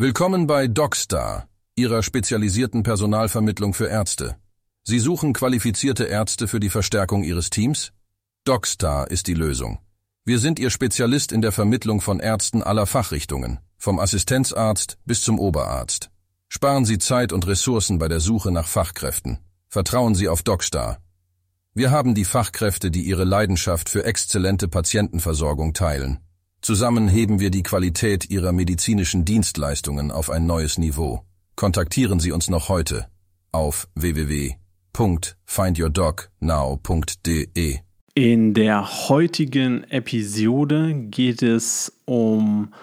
Willkommen bei DocStar, Ihrer spezialisierten Personalvermittlung für Ärzte. Sie suchen qualifizierte Ärzte für die Verstärkung Ihres Teams? DocStar ist die Lösung. Wir sind Ihr Spezialist in der Vermittlung von Ärzten aller Fachrichtungen, vom Assistenzarzt bis zum Oberarzt. Sparen Sie Zeit und Ressourcen bei der Suche nach Fachkräften. Vertrauen Sie auf DocStar. Wir haben die Fachkräfte, die ihre Leidenschaft für exzellente Patientenversorgung teilen. Zusammen heben wir die Qualität Ihrer medizinischen Dienstleistungen auf ein neues Niveau. Kontaktieren Sie uns noch heute auf www.findyourdognow.de. In der heutigen Episode geht es um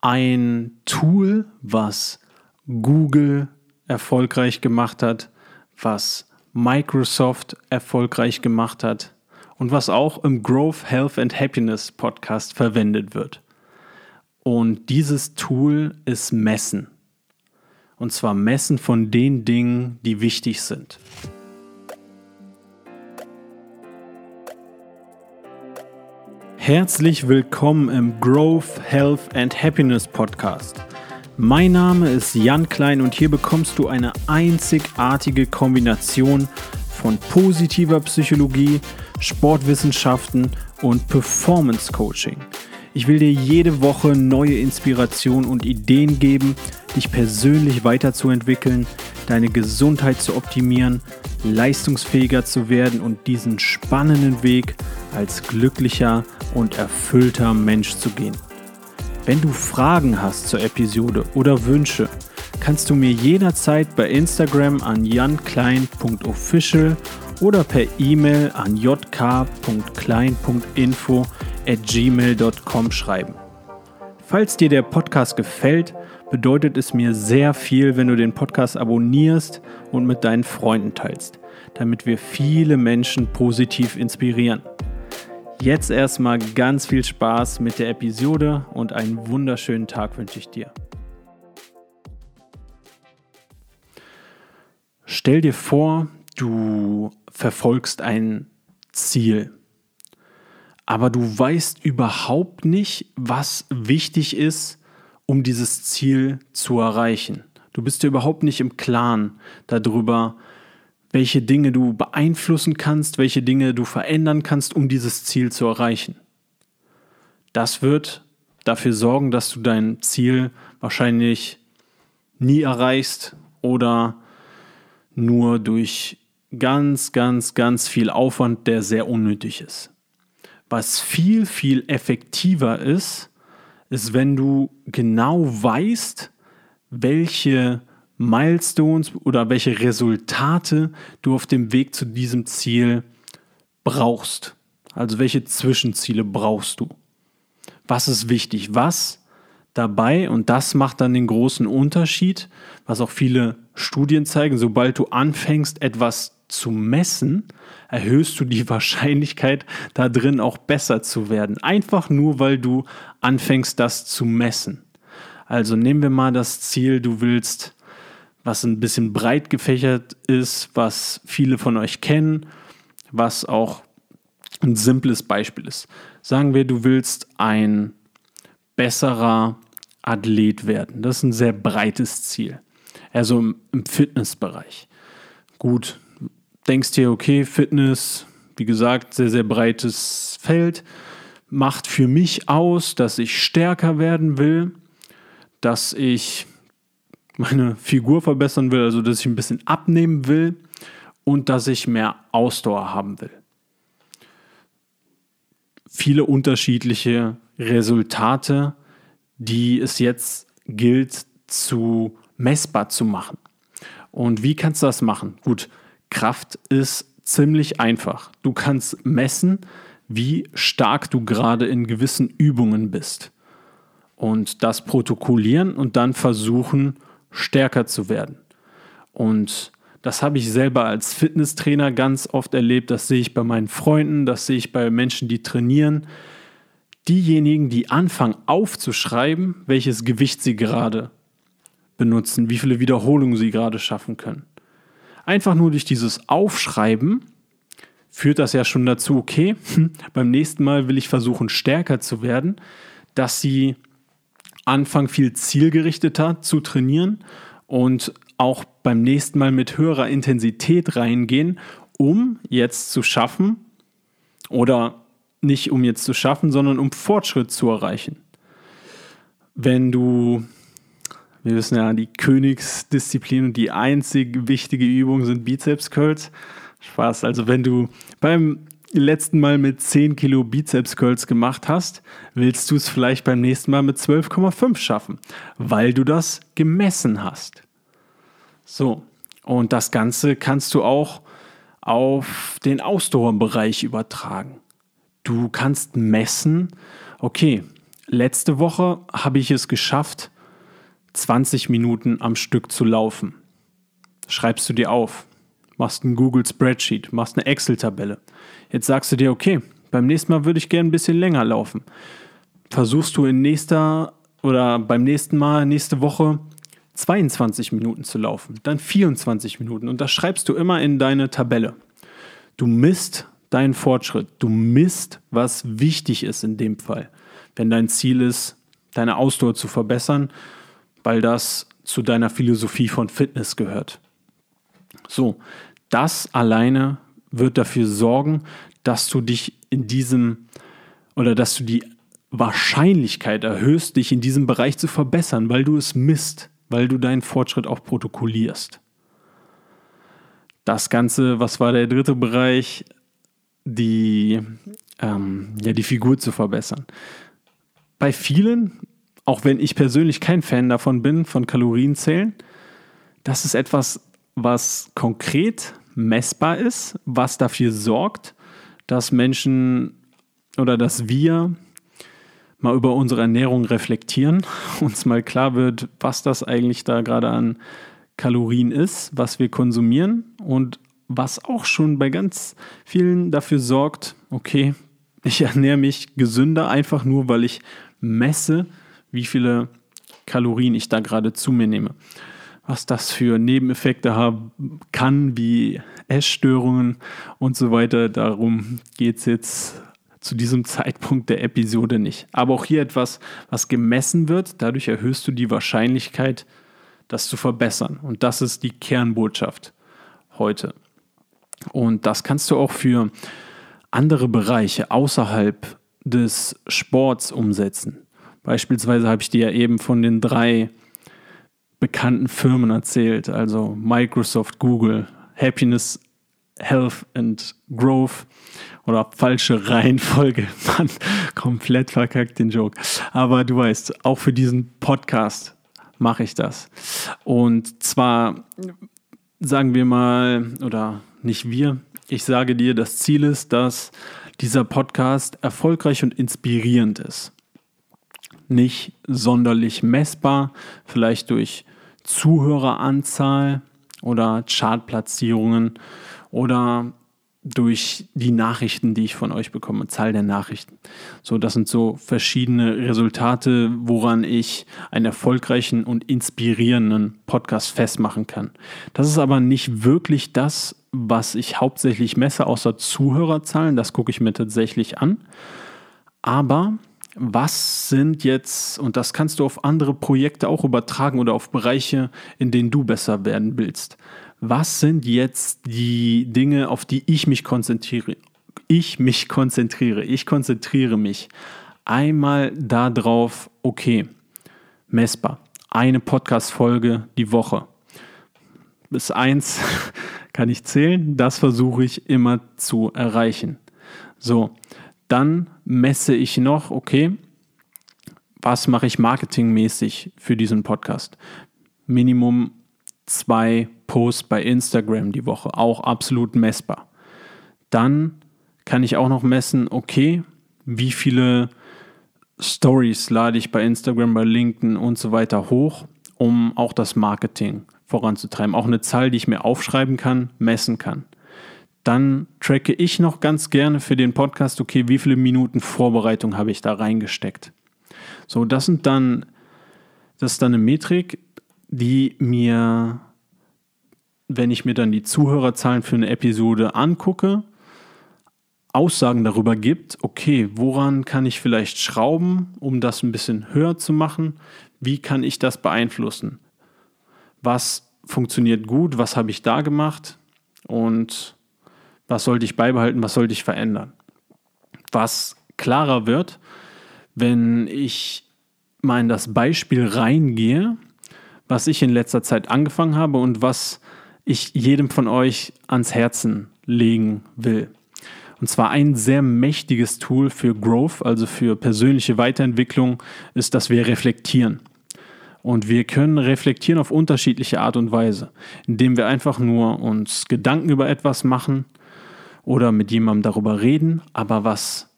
ein Tool, was Google erfolgreich gemacht hat, was Microsoft erfolgreich gemacht hat und was auch im Growth, Health and Happiness Podcast verwendet wird. Und dieses Tool ist Messen. Und zwar Messen von den Dingen, die wichtig sind. Herzlich willkommen im Growth, Health and Happiness Podcast. Mein Name ist Jan Klein und hier bekommst du eine einzigartige Kombination von positiver Psychologie, Sportwissenschaften und Performance Coaching. Ich will dir jede Woche neue Inspiration und Ideen geben, dich persönlich weiterzuentwickeln, deine Gesundheit zu optimieren, leistungsfähiger zu werden und diesen spannenden Weg als glücklicher und erfüllter Mensch zu gehen. Wenn du Fragen hast zur Episode oder Wünsche, kannst du mir jederzeit bei Instagram an janklein.official oder per E-Mail an jk.klein.info at gmail.com schreiben. Falls dir der Podcast gefällt, bedeutet es mir sehr viel, wenn du den Podcast abonnierst und mit deinen Freunden teilst, damit wir viele Menschen positiv inspirieren. Jetzt erstmal ganz viel Spaß mit der Episode und einen wunderschönen Tag wünsche ich dir. Stell dir vor, du verfolgst ein Ziel, aber du weißt überhaupt nicht, was wichtig ist, um dieses Ziel zu erreichen. Du bist dir überhaupt nicht im Klaren darüber, welche Dinge du beeinflussen kannst, welche Dinge du verändern kannst, um dieses Ziel zu erreichen. Das wird dafür sorgen, dass du dein Ziel wahrscheinlich nie erreichst oder nur durch ganz, ganz, ganz viel Aufwand, der sehr unnötig ist. Was viel, viel effektiver ist, ist, wenn du genau weißt, welche Milestones oder welche Resultate du auf dem Weg zu diesem Ziel brauchst. Also welche Zwischenziele brauchst du? Was ist wichtig? Was dabei, und das macht dann den großen Unterschied, was auch viele Studien zeigen, sobald du anfängst, etwas zu messen, erhöhst du die Wahrscheinlichkeit, da drin auch besser zu werden. Einfach nur, weil du anfängst, das zu messen. Also nehmen wir mal das Ziel, du willst, was ein bisschen breit gefächert ist, was viele von euch kennen, was auch ein simples Beispiel ist. Sagen wir, du willst ein besserer Athlet werden. Das ist ein sehr breites Ziel. Also im, im Fitnessbereich. Gut, denkst dir, okay, Fitness, wie gesagt, sehr, sehr breites Feld, macht für mich aus, dass ich stärker werden will, dass ich meine Figur verbessern will, also dass ich ein bisschen abnehmen will und dass ich mehr Ausdauer haben will. Viele unterschiedliche Resultate, die es jetzt gilt zu messbar zu machen. Und wie kannst du das machen? Gut, Kraft ist ziemlich einfach. Du kannst messen, wie stark du gerade in gewissen Übungen bist. Und das protokollieren und dann versuchen, stärker zu werden. Und das habe ich selber als Fitnesstrainer ganz oft erlebt. Das sehe ich bei meinen Freunden, das sehe ich bei Menschen, die trainieren. Diejenigen, die anfangen aufzuschreiben, welches Gewicht sie gerade benutzen, wie viele Wiederholungen sie gerade schaffen können einfach nur durch dieses Aufschreiben führt das ja schon dazu, okay, beim nächsten Mal will ich versuchen, stärker zu werden, dass sie anfangen, viel zielgerichteter zu trainieren und auch beim nächsten Mal mit höherer Intensität reingehen, um jetzt zu schaffen oder nicht um jetzt zu schaffen, sondern um Fortschritt zu erreichen. Wenn du, wir wissen ja, die Königsdisziplin und die einzig wichtige Übung sind Bizeps Curls. Spaß. Also wenn du beim letzten Mal mit 10 Kilo Bizeps Curls gemacht hast, willst du es vielleicht beim nächsten Mal mit 12,5 schaffen, weil du das gemessen hast. So, und das Ganze kannst du auch auf den Ausdauerbereich übertragen. Du kannst messen, okay, letzte Woche habe ich es geschafft, 20 Minuten am Stück zu laufen. Schreibst du dir auf, machst ein Google Spreadsheet, machst eine Excel-Tabelle. Jetzt sagst du dir, okay, beim nächsten Mal würde ich gerne ein bisschen länger laufen. Versuchst du in nächster oder beim nächsten Mal, nächste Woche 22 Minuten zu laufen, dann 24 Minuten und das schreibst du immer in deine Tabelle. Du misst deinen Fortschritt, du misst, was wichtig ist in dem Fall. Wenn dein Ziel ist, deine Ausdauer zu verbessern, weil das zu deiner Philosophie von Fitness gehört. So, das alleine wird dafür sorgen, dass du dich in diesem oder dass du die Wahrscheinlichkeit erhöhst, dich in diesem Bereich zu verbessern, weil du es misst, weil du deinen Fortschritt auch protokollierst. Das Ganze, was war der dritte Bereich? Die, ähm, ja, die Figur zu verbessern. Bei vielen, auch wenn ich persönlich kein Fan davon bin, von Kalorienzählen, das ist etwas, was konkret messbar ist, was dafür sorgt, dass Menschen oder dass wir mal über unsere Ernährung reflektieren, uns mal klar wird, was das eigentlich da gerade an Kalorien ist, was wir konsumieren und was auch schon bei ganz vielen dafür sorgt, okay, ich ernähre mich gesünder einfach nur, weil ich messe, wie viele Kalorien ich da gerade zu mir nehme was das für Nebeneffekte haben kann, wie Essstörungen und so weiter. Darum geht es jetzt zu diesem Zeitpunkt der Episode nicht. Aber auch hier etwas, was gemessen wird. Dadurch erhöhst du die Wahrscheinlichkeit, das zu verbessern. Und das ist die Kernbotschaft heute. Und das kannst du auch für andere Bereiche außerhalb des Sports umsetzen. Beispielsweise habe ich dir ja eben von den drei bekannten Firmen erzählt, also Microsoft, Google, Happiness, Health and Growth oder falsche Reihenfolge. Mann, komplett verkackt den Joke. Aber du weißt, auch für diesen Podcast mache ich das. Und zwar sagen wir mal, oder nicht wir, ich sage dir, das Ziel ist, dass dieser Podcast erfolgreich und inspirierend ist. Nicht sonderlich messbar, vielleicht durch Zuhöreranzahl oder Chartplatzierungen oder durch die Nachrichten, die ich von euch bekomme, Zahl der Nachrichten. So, das sind so verschiedene Resultate, woran ich einen erfolgreichen und inspirierenden Podcast festmachen kann. Das ist aber nicht wirklich das, was ich hauptsächlich messe, außer Zuhörerzahlen. Das gucke ich mir tatsächlich an. Aber was sind jetzt, und das kannst du auf andere Projekte auch übertragen oder auf Bereiche, in denen du besser werden willst. Was sind jetzt die Dinge, auf die ich mich konzentriere? Ich mich konzentriere. Ich konzentriere mich einmal darauf, okay, messbar. Eine Podcast-Folge die Woche. Bis eins kann ich zählen. Das versuche ich immer zu erreichen. So, dann messe ich noch, okay, was mache ich marketingmäßig für diesen Podcast? Minimum zwei Posts bei Instagram die Woche, auch absolut messbar. Dann kann ich auch noch messen, okay, wie viele Stories lade ich bei Instagram, bei LinkedIn und so weiter hoch, um auch das Marketing voranzutreiben. Auch eine Zahl, die ich mir aufschreiben kann, messen kann dann tracke ich noch ganz gerne für den Podcast, okay, wie viele Minuten Vorbereitung habe ich da reingesteckt. So, das sind dann, das ist dann eine Metrik, die mir, wenn ich mir dann die Zuhörerzahlen für eine Episode angucke, Aussagen darüber gibt, okay, woran kann ich vielleicht schrauben, um das ein bisschen höher zu machen? Wie kann ich das beeinflussen? Was funktioniert gut? Was habe ich da gemacht? Und was sollte ich beibehalten? Was sollte ich verändern? Was klarer wird, wenn ich mal in das Beispiel reingehe, was ich in letzter Zeit angefangen habe und was ich jedem von euch ans Herzen legen will. Und zwar ein sehr mächtiges Tool für Growth, also für persönliche Weiterentwicklung, ist, dass wir reflektieren. Und wir können reflektieren auf unterschiedliche Art und Weise, indem wir einfach nur uns Gedanken über etwas machen oder mit jemandem darüber reden, aber was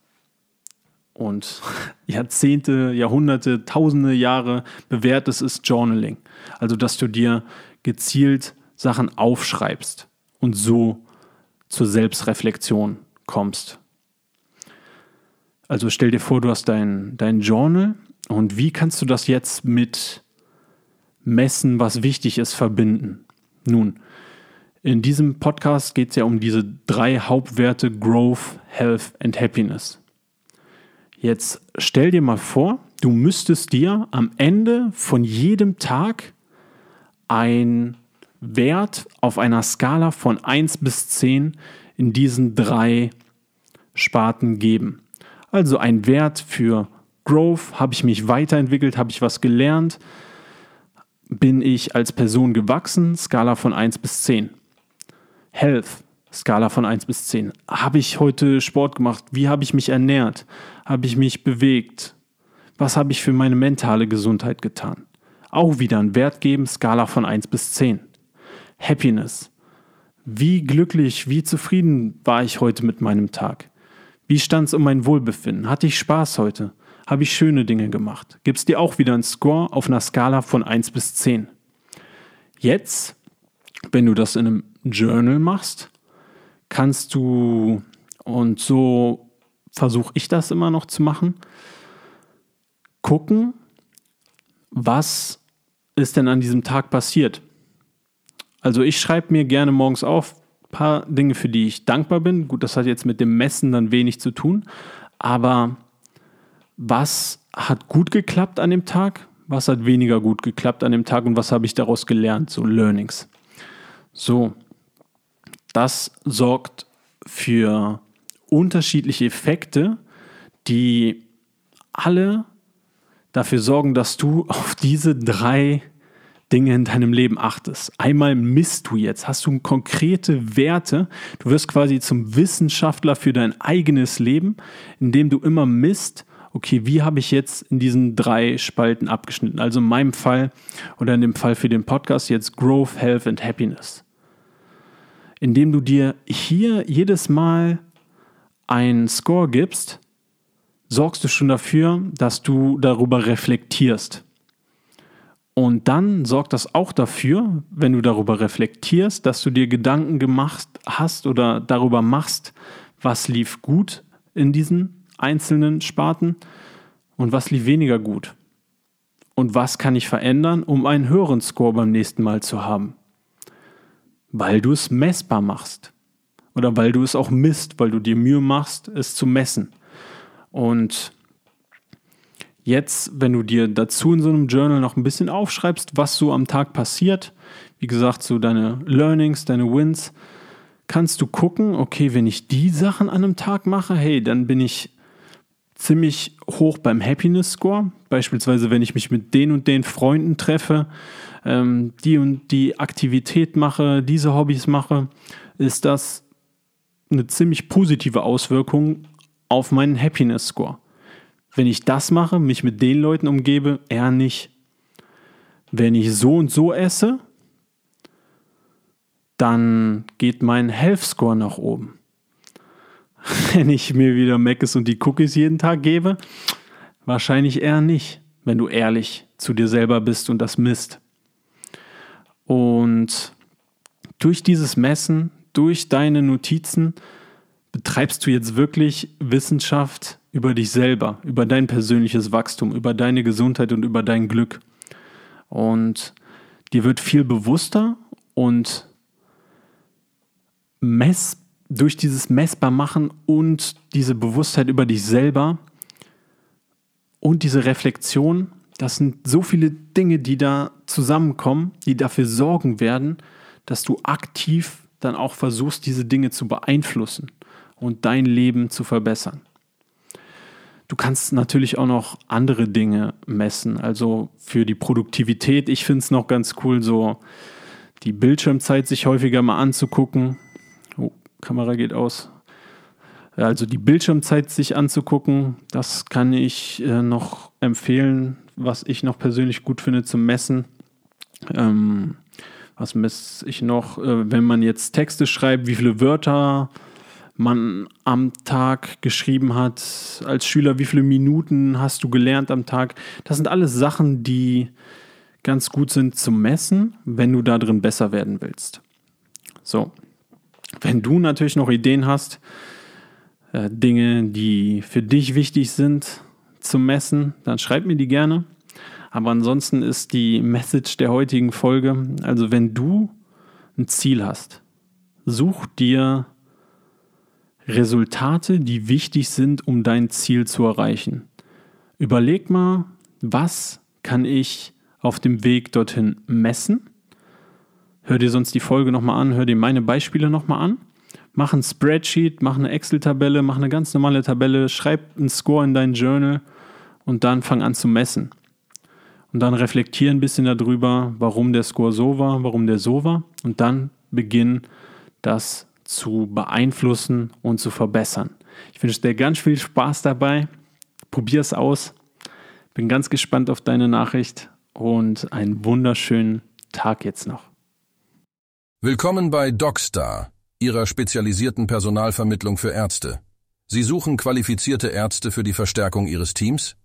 und Jahrzehnte, Jahrhunderte, tausende Jahre bewährt ist, ist Journaling. Also, dass du dir gezielt Sachen aufschreibst und so zur Selbstreflexion kommst. Also stell dir vor, du hast dein, dein Journal und wie kannst du das jetzt mit Messen, was wichtig ist, verbinden? Nun, in diesem Podcast geht es ja um diese drei Hauptwerte Growth, Health and Happiness. Jetzt stell dir mal vor, du müsstest dir am Ende von jedem Tag ein Wert auf einer Skala von 1 bis 10 in diesen drei Sparten geben. Also ein Wert für Growth, habe ich mich weiterentwickelt, habe ich was gelernt, bin ich als Person gewachsen, Skala von 1 bis 10. Health, Skala von 1 bis 10. Habe ich heute Sport gemacht? Wie habe ich mich ernährt? Habe ich mich bewegt? Was habe ich für meine mentale Gesundheit getan? Auch wieder ein Wert geben, Skala von 1 bis 10. Happiness. Wie glücklich, wie zufrieden war ich heute mit meinem Tag? Wie stand es um mein Wohlbefinden? Hatte ich Spaß heute? Habe ich schöne Dinge gemacht? Gibt es dir auch wieder einen Score auf einer Skala von 1 bis 10? Jetzt, wenn du das in einem Journal machst, kannst du, und so versuche ich das immer noch zu machen, gucken, was ist denn an diesem Tag passiert. Also ich schreibe mir gerne morgens auf ein paar Dinge, für die ich dankbar bin. Gut, das hat jetzt mit dem Messen dann wenig zu tun, aber was hat gut geklappt an dem Tag? Was hat weniger gut geklappt an dem Tag und was habe ich daraus gelernt? So Learnings. So, das sorgt für unterschiedliche Effekte, die alle dafür sorgen, dass du auf diese drei Dinge in deinem Leben achtest. Einmal misst du jetzt, hast du konkrete Werte. Du wirst quasi zum Wissenschaftler für dein eigenes Leben, indem du immer misst, okay, wie habe ich jetzt in diesen drei Spalten abgeschnitten? Also in meinem Fall oder in dem Fall für den Podcast jetzt Growth, Health and Happiness. Indem du dir hier jedes Mal einen Score gibst, sorgst du schon dafür, dass du darüber reflektierst. Und dann sorgt das auch dafür, wenn du darüber reflektierst, dass du dir Gedanken gemacht hast oder darüber machst, was lief gut in diesen einzelnen Sparten und was lief weniger gut. Und was kann ich verändern, um einen höheren Score beim nächsten Mal zu haben? Weil du es messbar machst. Oder weil du es auch misst, weil du dir Mühe machst, es zu messen. Und jetzt, wenn du dir dazu in so einem Journal noch ein bisschen aufschreibst, was so am Tag passiert, wie gesagt, so deine Learnings, deine Wins, kannst du gucken, okay, wenn ich die Sachen an einem Tag mache, hey, dann bin ich ziemlich hoch beim Happiness Score. Beispielsweise, wenn ich mich mit den und den Freunden treffe, ähm, die und die Aktivität mache, diese Hobbys mache, ist das eine ziemlich positive Auswirkung auf meinen Happiness Score. Wenn ich das mache, mich mit den Leuten umgebe, eher nicht. Wenn ich so und so esse, dann geht mein Health Score nach oben. Wenn ich mir wieder Mc's und die Cookies jeden Tag gebe, wahrscheinlich eher nicht, wenn du ehrlich zu dir selber bist und das misst. Und durch dieses Messen, durch deine Notizen, betreibst du jetzt wirklich Wissenschaft über dich selber, über dein persönliches Wachstum, über deine Gesundheit und über dein Glück. Und dir wird viel bewusster und mess, durch dieses messbar machen und diese Bewusstheit über dich selber und diese Reflexion, das sind so viele Dinge, die da zusammenkommen, die dafür sorgen werden, dass du aktiv dann auch versuchst, diese Dinge zu beeinflussen und dein Leben zu verbessern. Du kannst natürlich auch noch andere Dinge messen. Also für die Produktivität, ich finde es noch ganz cool, so die Bildschirmzeit sich häufiger mal anzugucken. Oh, Kamera geht aus. Also die Bildschirmzeit sich anzugucken, das kann ich äh, noch empfehlen, was ich noch persönlich gut finde zum Messen. Ähm, was messe ich noch? Äh, wenn man jetzt Texte schreibt, wie viele Wörter man am Tag geschrieben hat, als Schüler, wie viele Minuten hast du gelernt am Tag. Das sind alles Sachen, die ganz gut sind zum Messen, wenn du da drin besser werden willst. So, wenn du natürlich noch Ideen hast, äh, Dinge, die für dich wichtig sind zum Messen, dann schreib mir die gerne. Aber ansonsten ist die Message der heutigen Folge, also wenn du ein Ziel hast, such dir Resultate, die wichtig sind, um dein Ziel zu erreichen. Überleg mal, was kann ich auf dem Weg dorthin messen? Hör dir sonst die Folge nochmal an, hör dir meine Beispiele nochmal an. Mach ein Spreadsheet, mach eine Excel-Tabelle, mach eine ganz normale Tabelle, schreib einen Score in dein Journal und dann fang an zu messen. Und dann reflektier ein bisschen darüber, warum der Score so war, warum der so war. Und dann beginn das zu beeinflussen und zu verbessern. Ich wünsche dir ganz viel Spaß dabei. Probier es aus. Bin ganz gespannt auf deine Nachricht und einen wunderschönen Tag jetzt noch. Willkommen bei DocStar, Ihrer spezialisierten Personalvermittlung für Ärzte. Sie suchen qualifizierte Ärzte für die Verstärkung Ihres Teams?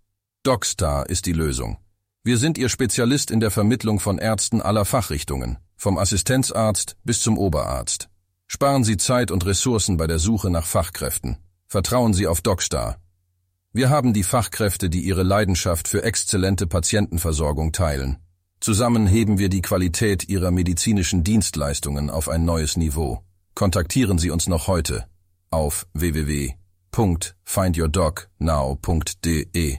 DocStar ist die Lösung. Wir sind Ihr Spezialist in der Vermittlung von Ärzten aller Fachrichtungen, vom Assistenzarzt bis zum Oberarzt. Sparen Sie Zeit und Ressourcen bei der Suche nach Fachkräften. Vertrauen Sie auf DocStar. Wir haben die Fachkräfte, die ihre Leidenschaft für exzellente Patientenversorgung teilen. Zusammen heben wir die Qualität Ihrer medizinischen Dienstleistungen auf ein neues Niveau. Kontaktieren Sie uns noch heute auf www.findyourdocnow.de.